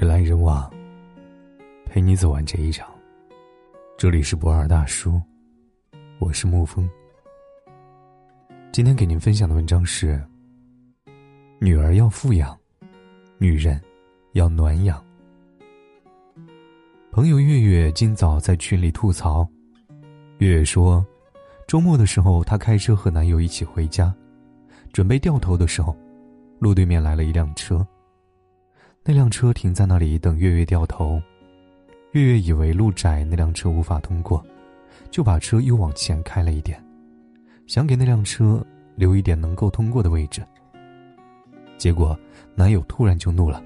人来人往，陪你走完这一场。这里是不二大叔，我是沐风。今天给您分享的文章是：女儿要富养，女人要暖养。朋友月月今早在群里吐槽，月月说，周末的时候她开车和男友一起回家，准备掉头的时候，路对面来了一辆车。那辆车停在那里等月月掉头，月月以为路窄，那辆车无法通过，就把车又往前开了一点，想给那辆车留一点能够通过的位置。结果男友突然就怒了：“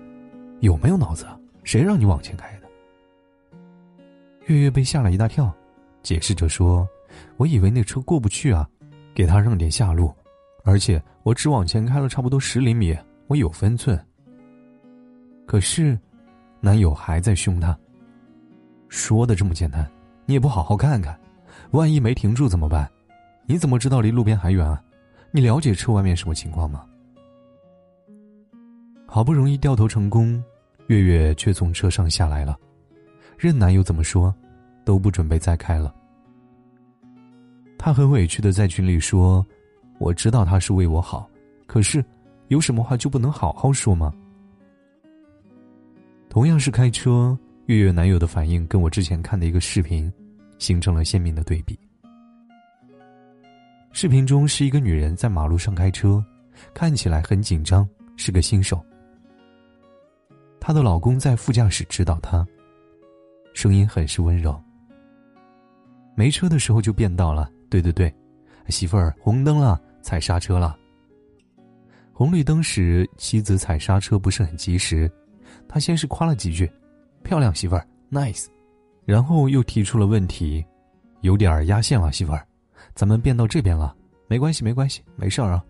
有没有脑子？谁让你往前开的？”月月被吓了一大跳，解释着说：“我以为那车过不去啊，给他让点下路，而且我只往前开了差不多十厘米，我有分寸。”可是，男友还在凶她。说的这么简单，你也不好好看看，万一没停住怎么办？你怎么知道离路边还远啊？你了解车外面什么情况吗？好不容易掉头成功，月月却从车上下来了，任男友怎么说，都不准备再开了。她很委屈的在群里说：“我知道他是为我好，可是，有什么话就不能好好说吗？”同样是开车，月月男友的反应跟我之前看的一个视频，形成了鲜明的对比。视频中是一个女人在马路上开车，看起来很紧张，是个新手。她的老公在副驾驶指导她，声音很是温柔。没车的时候就变道了，对对对，媳妇儿，红灯了，踩刹车了。红绿灯时，妻子踩刹车不是很及时。他先是夸了几句：“漂亮媳妇儿，nice。”然后又提出了问题：“有点压线了，媳妇儿，咱们变到这边了，没关系，没关系，没事儿啊。”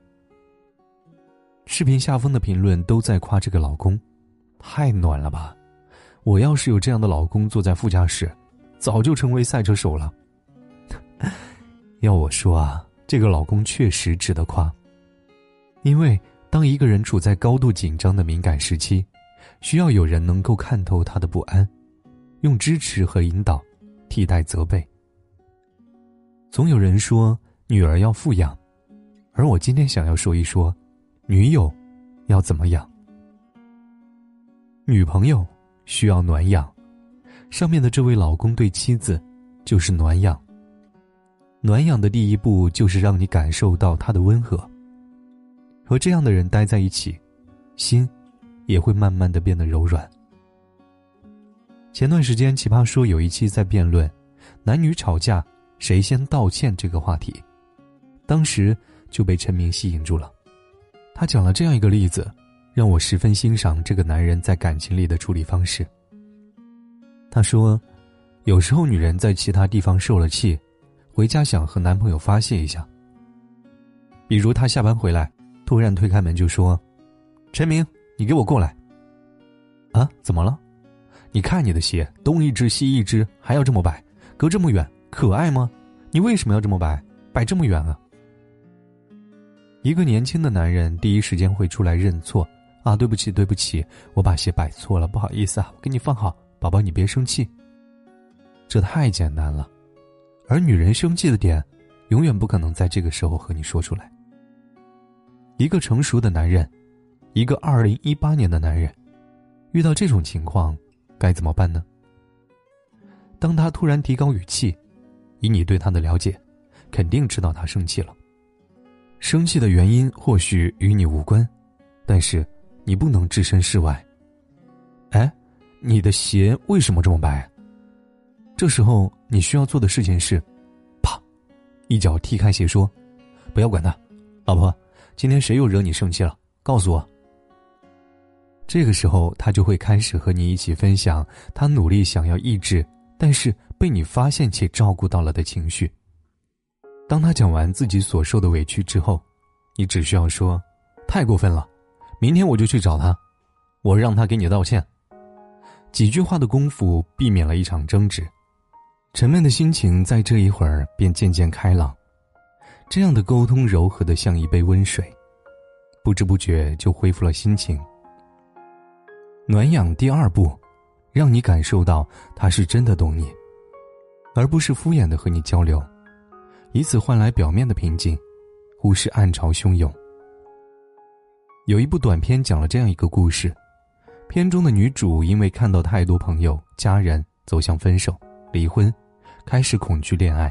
视频下方的评论都在夸这个老公，太暖了吧！我要是有这样的老公坐在副驾驶，早就成为赛车手了。要我说啊，这个老公确实值得夸，因为当一个人处在高度紧张的敏感时期。需要有人能够看透他的不安，用支持和引导替代责备。总有人说女儿要富养，而我今天想要说一说，女友要怎么养？女朋友需要暖养，上面的这位老公对妻子就是暖养。暖养的第一步就是让你感受到他的温和。和这样的人待在一起，心。也会慢慢的变得柔软。前段时间，奇葩说有一期在辩论男女吵架谁先道歉这个话题，当时就被陈明吸引住了。他讲了这样一个例子，让我十分欣赏这个男人在感情里的处理方式。他说，有时候女人在其他地方受了气，回家想和男朋友发泄一下。比如她下班回来，突然推开门就说：“陈明。”你给我过来！啊，怎么了？你看你的鞋，东一只西一只，还要这么摆，隔这么远，可爱吗？你为什么要这么摆，摆这么远啊？一个年轻的男人第一时间会出来认错啊，对不起，对不起，我把鞋摆错了，不好意思啊，我给你放好，宝宝你别生气。这太简单了，而女人生气的点，永远不可能在这个时候和你说出来。一个成熟的男人。一个二零一八年的男人，遇到这种情况，该怎么办呢？当他突然提高语气，以你对他的了解，肯定知道他生气了。生气的原因或许与你无关，但是你不能置身事外。哎，你的鞋为什么这么白？这时候你需要做的事情是，啪，一脚踢开鞋，说：“不要管他，老婆，今天谁又惹你生气了？告诉我。”这个时候，他就会开始和你一起分享他努力想要抑制，但是被你发现且照顾到了的情绪。当他讲完自己所受的委屈之后，你只需要说：“太过分了，明天我就去找他，我让他给你道歉。”几句话的功夫，避免了一场争执，沉闷的心情在这一会儿便渐渐开朗。这样的沟通柔和的像一杯温水，不知不觉就恢复了心情。暖养第二步，让你感受到他是真的懂你，而不是敷衍的和你交流，以此换来表面的平静，忽视暗潮汹涌。有一部短片讲了这样一个故事，片中的女主因为看到太多朋友、家人走向分手、离婚，开始恐惧恋爱。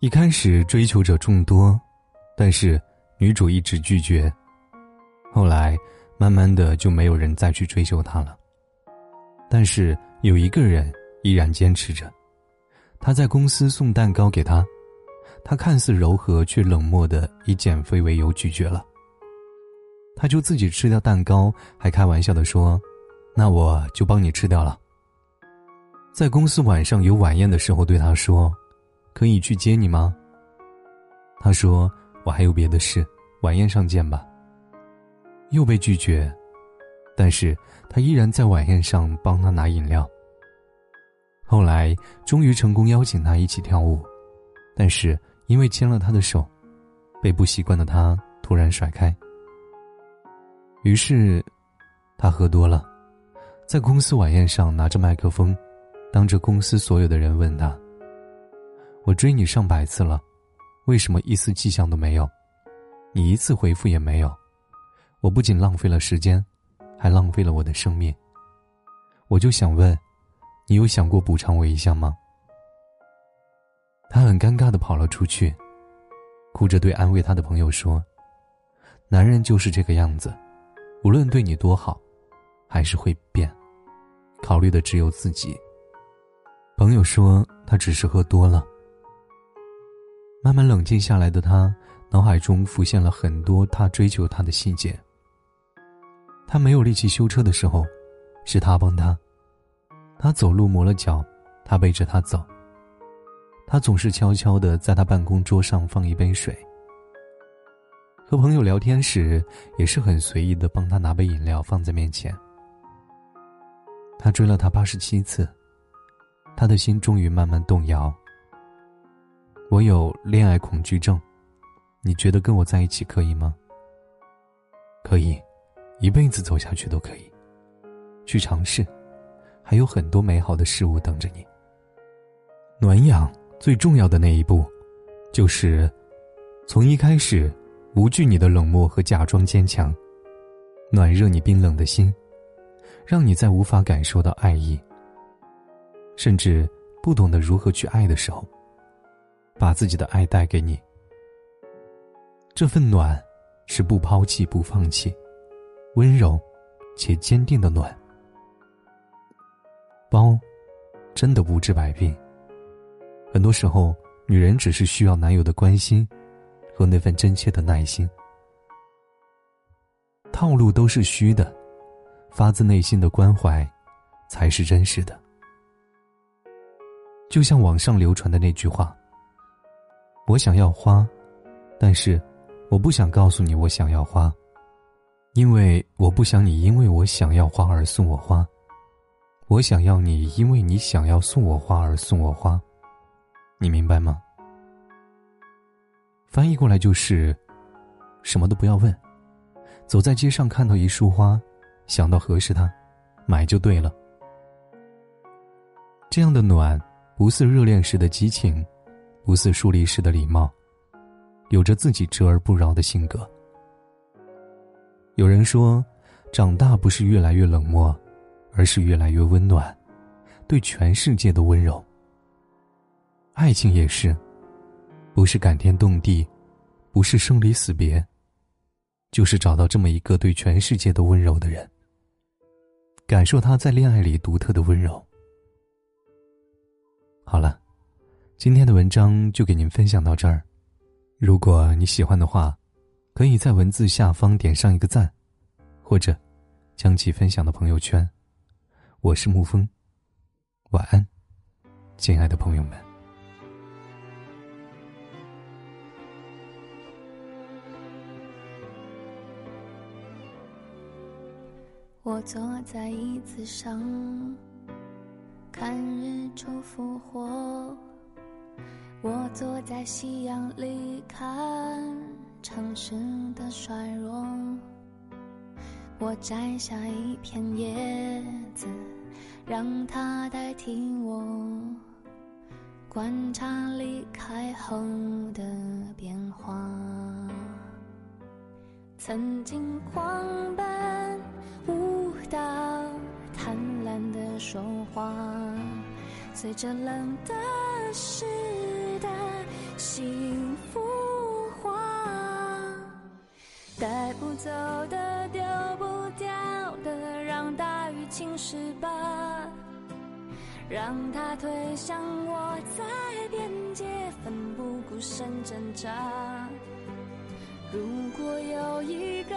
一开始追求者众多，但是女主一直拒绝。后来，慢慢的就没有人再去追求她了。但是有一个人依然坚持着，他在公司送蛋糕给他，他看似柔和却冷漠的以减肥为由拒绝了。他就自己吃掉蛋糕，还开玩笑的说：“那我就帮你吃掉了。”在公司晚上有晚宴的时候，对他说：“可以去接你吗？”他说：“我还有别的事，晚宴上见吧。”又被拒绝，但是他依然在晚宴上帮他拿饮料。后来终于成功邀请他一起跳舞，但是因为牵了他的手，被不习惯的他突然甩开。于是，他喝多了，在公司晚宴上拿着麦克风，当着公司所有的人问他：“我追你上百次了，为什么一丝迹象都没有？你一次回复也没有，我不仅浪费了时间，还浪费了我的生命。我就想问，你有想过补偿我一下吗？”他很尴尬的跑了出去，哭着对安慰他的朋友说：“男人就是这个样子。”无论对你多好，还是会变，考虑的只有自己。朋友说他只是喝多了。慢慢冷静下来的他，脑海中浮现了很多他追求他的细节。他没有力气修车的时候，是他帮他；他走路磨了脚，他背着他走。他总是悄悄的在他办公桌上放一杯水。和朋友聊天时，也是很随意的帮他拿杯饮料放在面前。他追了他八十七次，他的心终于慢慢动摇。我有恋爱恐惧症，你觉得跟我在一起可以吗？可以，一辈子走下去都可以。去尝试，还有很多美好的事物等着你。暖养最重要的那一步，就是从一开始。无惧你的冷漠和假装坚强，暖热你冰冷的心，让你在无法感受到爱意，甚至不懂得如何去爱的时候，把自己的爱带给你。这份暖，是不抛弃、不放弃，温柔且坚定的暖。包，真的不治百病。很多时候，女人只是需要男友的关心。和那份真切的耐心，套路都是虚的，发自内心的关怀，才是真实的。就像网上流传的那句话：“我想要花，但是我不想告诉你我想要花，因为我不想你因为我想要花而送我花，我想要你因为你想要送我花而送我花，你明白吗？”翻译过来就是，什么都不要问，走在街上看到一束花，想到合适它，买就对了。这样的暖，不似热恋时的激情，不似疏离时的礼貌，有着自己折而不挠的性格。有人说，长大不是越来越冷漠，而是越来越温暖，对全世界都温柔。爱情也是。不是感天动地，不是生离死别，就是找到这么一个对全世界都温柔的人，感受他在恋爱里独特的温柔。好了，今天的文章就给您分享到这儿。如果你喜欢的话，可以在文字下方点上一个赞，或者将其分享到朋友圈。我是沐风，晚安，亲爱的朋友们。我坐在椅子上，看日出复活。我坐在夕阳里，看城市的衰弱。我摘下一片叶子，让它代替我，观察离开后的变化。曾经狂奔舞蹈，贪婪的说话，随着冷的湿的幸福，带不走的丢。不掉的，让大雨侵蚀吧，让它推向我，在边界奋不顾身挣扎。如果有一个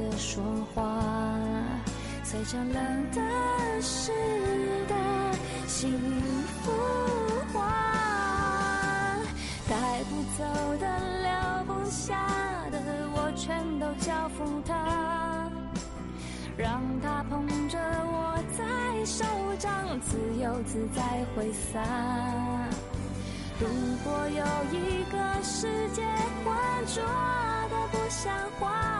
的说话，随着冷的湿的幸福化，带不走的留不下的，我全都交付他，让他捧着我在手掌，自由自在挥洒。如果有一个世界浑浊的不像话。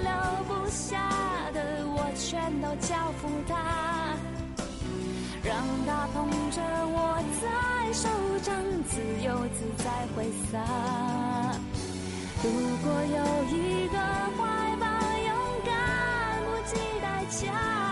下的我全都交付他，让他捧着我在手掌，自由自在挥洒。如果有一个怀抱，勇敢不计代价。